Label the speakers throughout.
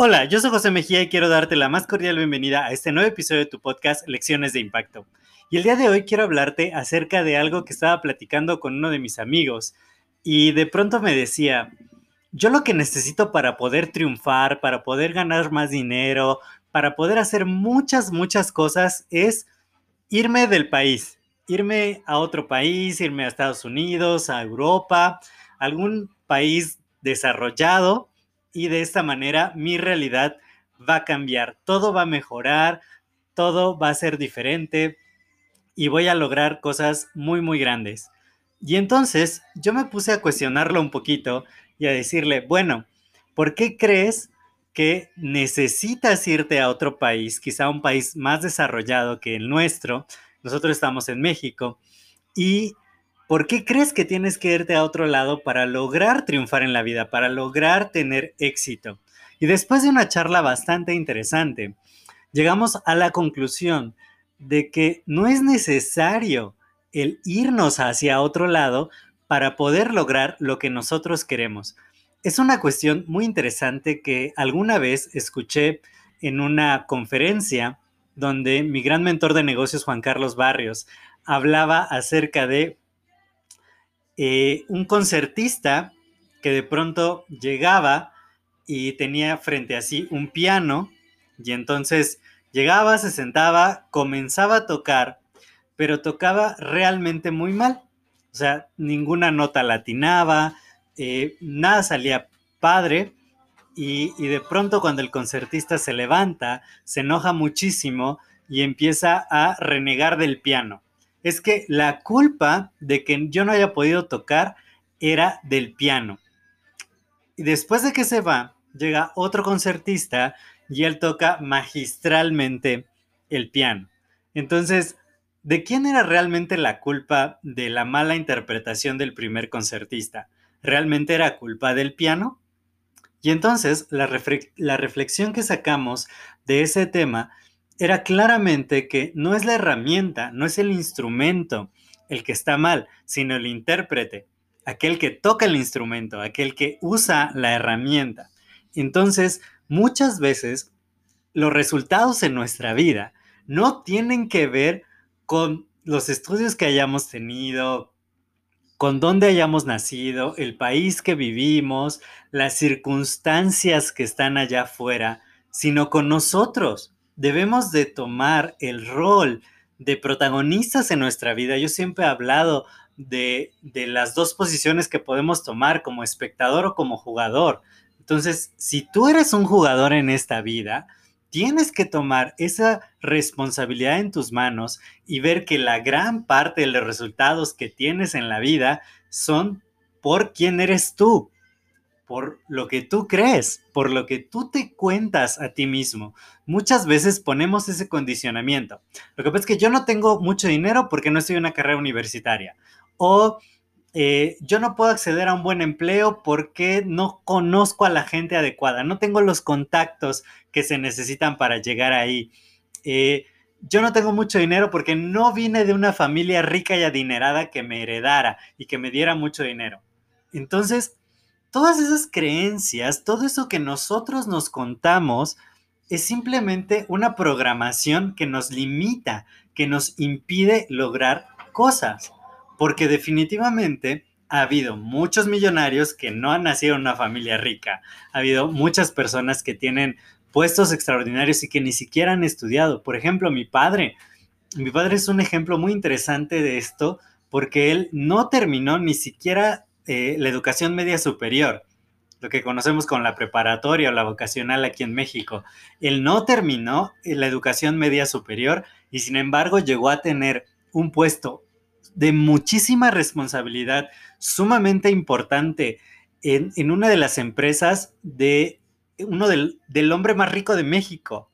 Speaker 1: Hola, yo soy José Mejía y quiero darte la más cordial bienvenida a este nuevo episodio de tu podcast Lecciones de Impacto. Y el día de hoy quiero hablarte acerca de algo que estaba platicando con uno de mis amigos y de pronto me decía, yo lo que necesito para poder triunfar, para poder ganar más dinero, para poder hacer muchas, muchas cosas es irme del país, irme a otro país, irme a Estados Unidos, a Europa, algún país desarrollado y de esta manera mi realidad va a cambiar, todo va a mejorar, todo va a ser diferente y voy a lograr cosas muy, muy grandes. Y entonces yo me puse a cuestionarlo un poquito y a decirle, bueno, ¿por qué crees que necesitas irte a otro país, quizá un país más desarrollado que el nuestro? Nosotros estamos en México. ¿Y ¿Por qué crees que tienes que irte a otro lado para lograr triunfar en la vida, para lograr tener éxito? Y después de una charla bastante interesante, llegamos a la conclusión de que no es necesario el irnos hacia otro lado para poder lograr lo que nosotros queremos. Es una cuestión muy interesante que alguna vez escuché en una conferencia donde mi gran mentor de negocios, Juan Carlos Barrios, hablaba acerca de eh, un concertista que de pronto llegaba y tenía frente a sí un piano y entonces llegaba, se sentaba, comenzaba a tocar, pero tocaba realmente muy mal. O sea, ninguna nota latinaba, eh, nada salía padre y, y de pronto cuando el concertista se levanta, se enoja muchísimo y empieza a renegar del piano es que la culpa de que yo no haya podido tocar era del piano. Y después de que se va, llega otro concertista y él toca magistralmente el piano. Entonces, ¿de quién era realmente la culpa de la mala interpretación del primer concertista? ¿Realmente era culpa del piano? Y entonces la, la reflexión que sacamos de ese tema era claramente que no es la herramienta, no es el instrumento el que está mal, sino el intérprete, aquel que toca el instrumento, aquel que usa la herramienta. Entonces, muchas veces los resultados en nuestra vida no tienen que ver con los estudios que hayamos tenido, con dónde hayamos nacido, el país que vivimos, las circunstancias que están allá afuera, sino con nosotros debemos de tomar el rol de protagonistas en nuestra vida. Yo siempre he hablado de, las dos posiciones que podemos tomar como espectador o como jugador. Entonces, si tú eres un jugador en esta vida, tienes que tomar esa responsabilidad en tus manos y ver que la gran parte de los resultados que tienes en la vida son por quién eres tú, por lo que tú crees, por lo que tú te cuentas a ti mismo. Muchas veces ponemos ese condicionamiento. Lo que pasa es que yo no tengo mucho dinero porque no estoy en una carrera universitaria. O eh, yo no puedo acceder a un buen empleo porque no conozco a la gente adecuada, no tengo los contactos que se necesitan para llegar ahí. Eh, yo no tengo mucho dinero porque no vine de una familia rica y adinerada que me heredara y que me diera mucho dinero. Entonces, todas esas creencias, todo eso que nosotros nos contamos, es simplemente una programación que nos limita, que nos impide lograr cosas. Porque definitivamente ha habido muchos millonarios que no han nacido en una familia rica. Ha habido muchas personas que tienen puestos extraordinarios y que ni siquiera han estudiado. Por ejemplo, mi padre. Mi padre es un ejemplo muy interesante de esto porque él no terminó ni siquiera eh, la educación media superior, lo que conocemos con la preparatoria o la vocacional aquí en México. Él no terminó la educación media superior y sin embargo llegó a tener un puesto de muchísima responsabilidad, sumamente importante en, una de las empresas de uno del, del hombre más rico de México.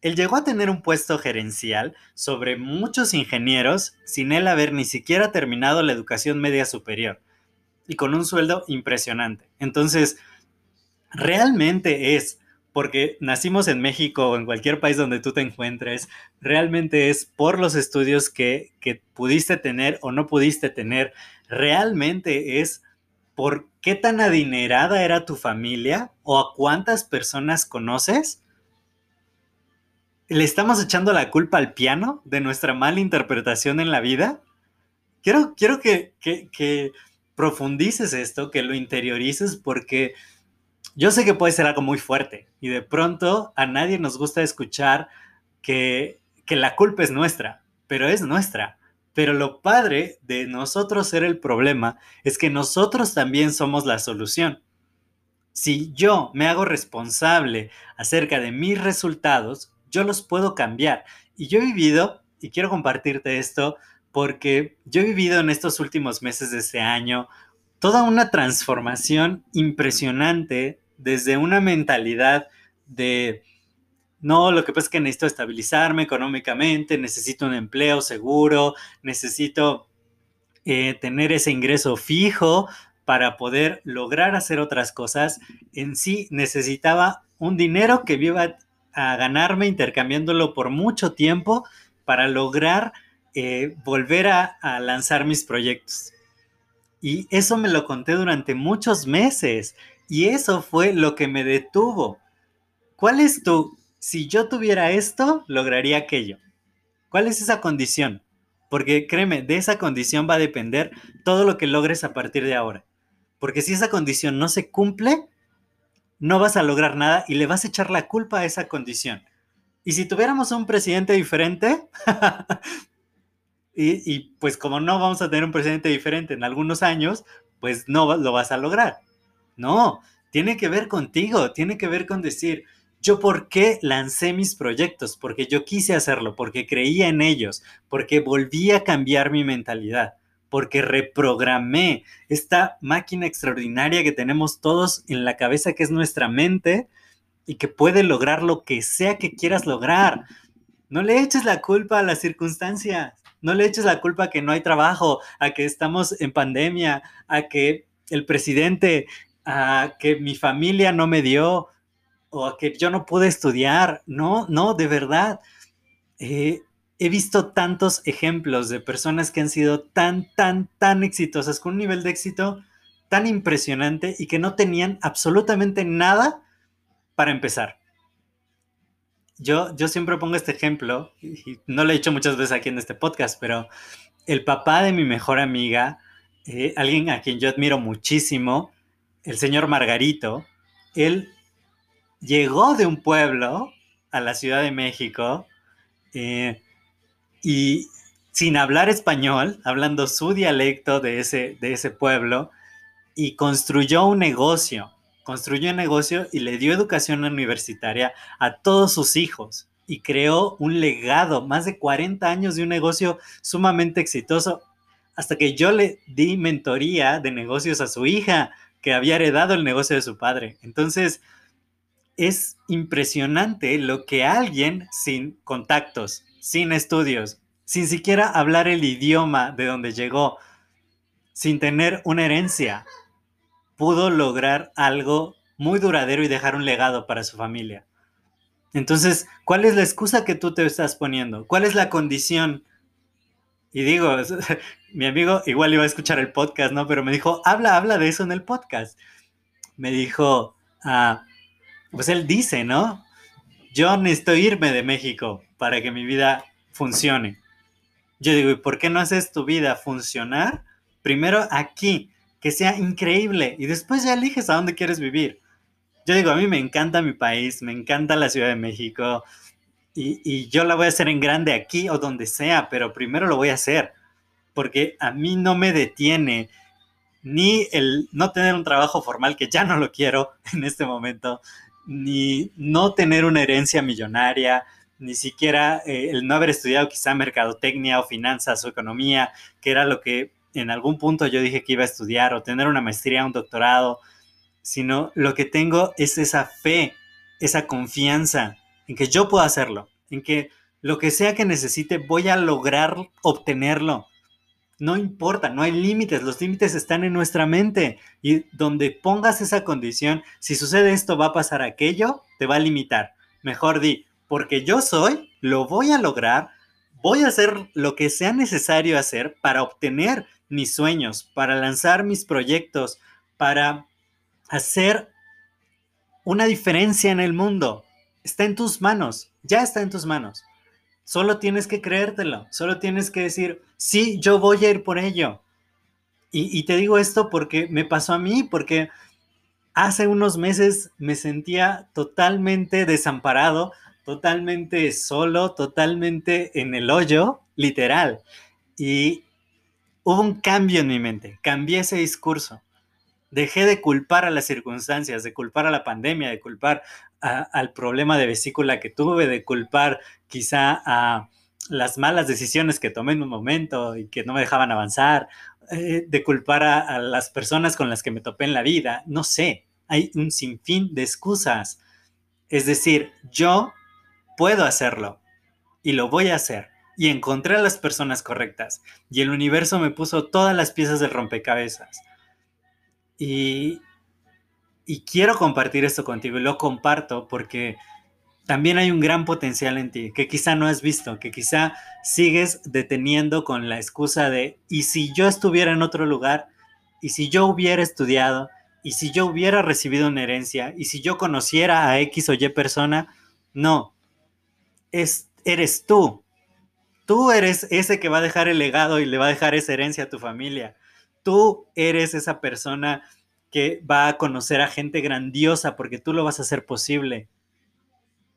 Speaker 1: Él llegó a tener un puesto gerencial sobre muchos ingenieros sin él haber ni siquiera terminado la educación media superior y con un sueldo impresionante. Entonces, realmente es porque nacimos en México o en cualquier país donde tú te encuentres, realmente es por los estudios que, que pudiste tener o no pudiste tener, realmente es por qué tan adinerada era tu familia o a cuántas personas conoces. ¿Le estamos echando la culpa al piano de nuestra mala interpretación en la vida? Quiero, quiero que, que, que profundices esto, que lo interiorices, porque yo sé que puede ser algo muy fuerte y de pronto a nadie nos gusta escuchar que, la culpa es nuestra, pero es nuestra. Pero lo padre de nosotros ser el problema es que nosotros también somos la solución. Si yo me hago responsable acerca de mis resultados, yo los puedo cambiar. Y yo he vivido, y quiero compartirte esto, porque yo he vivido en estos últimos meses de este año toda una transformación impresionante desde una mentalidad de, no, lo que pasa es que necesito estabilizarme económicamente, necesito un empleo seguro, necesito eh, tener ese ingreso fijo para poder lograr hacer otras cosas. En sí necesitaba un dinero que iba a ganarme intercambiándolo por mucho tiempo para lograr eh, volver a lanzar mis proyectos. Y eso me lo conté durante muchos meses y eso fue lo que me detuvo. ¿Cuál es tu, si yo tuviera esto, lograría aquello? ¿Cuál es esa condición? Porque créeme, de esa condición va a depender todo lo que logres a partir de ahora. Porque si esa condición no se cumple, no vas a lograr nada y le vas a echar la culpa a esa condición. Y si tuviéramos un presidente diferente, y, y, pues como no vamos a tener un presidente diferente en algunos años, pues no lo vas a lograr. No, tiene que ver contigo, tiene que ver con decir, yo por qué lancé mis proyectos, porque yo quise hacerlo, porque creía en ellos, porque volví a cambiar mi mentalidad, porque reprogramé esta máquina extraordinaria que tenemos todos en la cabeza, que es nuestra mente, y que puede lograr lo que sea que quieras lograr. No le eches la culpa a las circunstancias, no le eches la culpa a que no hay trabajo, a que estamos en pandemia, a que el presidente a que mi familia no me dio o a que yo no pude estudiar. No, no, de verdad. Eh, he visto tantos ejemplos de personas que han sido tan, tan, tan exitosas, con un nivel de éxito tan impresionante y que no tenían absolutamente nada para empezar. Yo, yo siempre pongo este ejemplo, y no lo he dicho muchas veces aquí en este podcast, pero el papá de mi mejor amiga, eh, alguien a quien yo admiro muchísimo, el señor Margarito, él llegó de un pueblo a la Ciudad de México eh, y sin hablar español, hablando su dialecto de ese, de ese pueblo, y construyó un negocio, construyó un negocio y le dio educación universitaria a todos sus hijos y creó un legado, más de 40 años de un negocio sumamente exitoso, hasta que yo le di mentoría de negocios a su hija que había heredado el negocio de su padre. Entonces, es impresionante lo que alguien sin contactos, sin estudios, sin siquiera hablar el idioma de donde llegó, sin tener una herencia, pudo lograr algo muy duradero y dejar un legado para su familia. Entonces, ¿cuál es la excusa que tú te estás poniendo? ¿Cuál es la condición y digo, mi amigo igual iba a escuchar el podcast, ¿no? Pero me dijo, habla, habla de eso en el podcast. Me dijo, ah, pues él dice, ¿no? Yo necesito irme de México para que mi vida funcione. Yo digo, ¿y por qué no haces tu vida funcionar? Primero aquí, que sea increíble y después ya eliges a dónde quieres vivir. Yo digo, a mí me encanta mi país, me encanta la Ciudad de México, y, yo la voy a hacer en grande aquí o donde sea, pero primero lo voy a hacer, porque a mí no me detiene ni el no tener un trabajo formal, que ya no lo quiero en este momento, ni no tener una herencia millonaria, ni siquiera eh, el no haber estudiado quizá mercadotecnia o finanzas o economía, que era lo que en algún punto yo dije que iba a estudiar, o tener una maestría, un doctorado, sino lo que tengo es esa fe, esa confianza en que yo puedo hacerlo, en que lo que sea que necesite voy a lograr obtenerlo. No importa, no hay límites, los límites están en nuestra mente y donde pongas esa condición, si sucede esto va a pasar aquello, te va a limitar. Mejor di, porque yo soy, lo voy a lograr, voy a hacer lo que sea necesario hacer para obtener mis sueños, para lanzar mis proyectos, para hacer una diferencia en el mundo. Está en tus manos, ya está en tus manos. Solo tienes que creértelo, solo tienes que decir, sí, yo voy a ir por ello. Y, y te digo esto porque me pasó a mí, porque hace unos meses me sentía totalmente desamparado totalmente solo, totalmente en el hoyo, literal. Y hubo un cambio en mi mente, cambié ese discurso. Dejé de culpar a las circunstancias, de culpar a la pandemia, de culpar al problema de vesícula que tuve, de culpar quizá a las malas decisiones que tomé en un momento y que no me dejaban avanzar, eh, de culpar a las personas con las que me topé en la vida. No sé, hay un sinfín de excusas. Es decir, yo puedo hacerlo y lo voy a hacer. Y encontré a las personas correctas. Y el universo me puso todas las piezas del rompecabezas. Y, y quiero compartir esto contigo y lo comparto porque también hay un gran potencial en ti que quizá no has visto, que quizá sigues deteniendo con la excusa de, ¿y si yo estuviera en otro lugar? ¿Y si yo hubiera estudiado? ¿Y si yo hubiera recibido una herencia? ¿Y si yo conociera a X o Y persona? No, es, eres tú. Tú eres ese que va a dejar el legado y le va a dejar esa herencia a tu familia. Tú eres esa persona que va a conocer a gente grandiosa porque tú lo vas a hacer posible.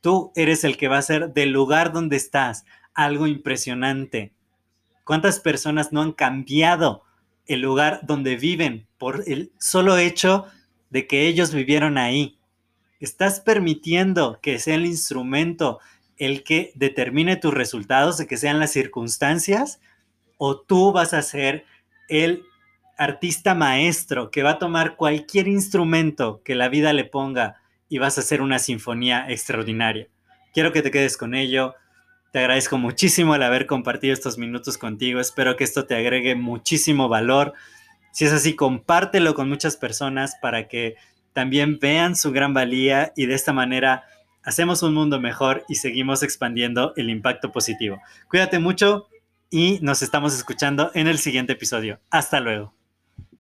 Speaker 1: Tú eres el que va a hacer del lugar donde estás algo impresionante. ¿Cuántas personas no han cambiado el lugar donde viven por el solo hecho de que ellos vivieron ahí? Estás permitiendo que sea el instrumento el que determine tus resultados, de que sean las circunstancias, o tú vas a ser el artista maestro que va a tomar cualquier instrumento que la vida le ponga y vas a hacer una sinfonía extraordinaria. Quiero que te quedes con ello. Te agradezco muchísimo el haber compartido estos minutos contigo. Espero que esto te agregue muchísimo valor. Si es así, compártelo con muchas personas para que también vean su gran valía y de esta manera hacemos un mundo mejor y seguimos expandiendo el impacto positivo. Cuídate mucho y nos estamos escuchando en el siguiente episodio. Hasta luego.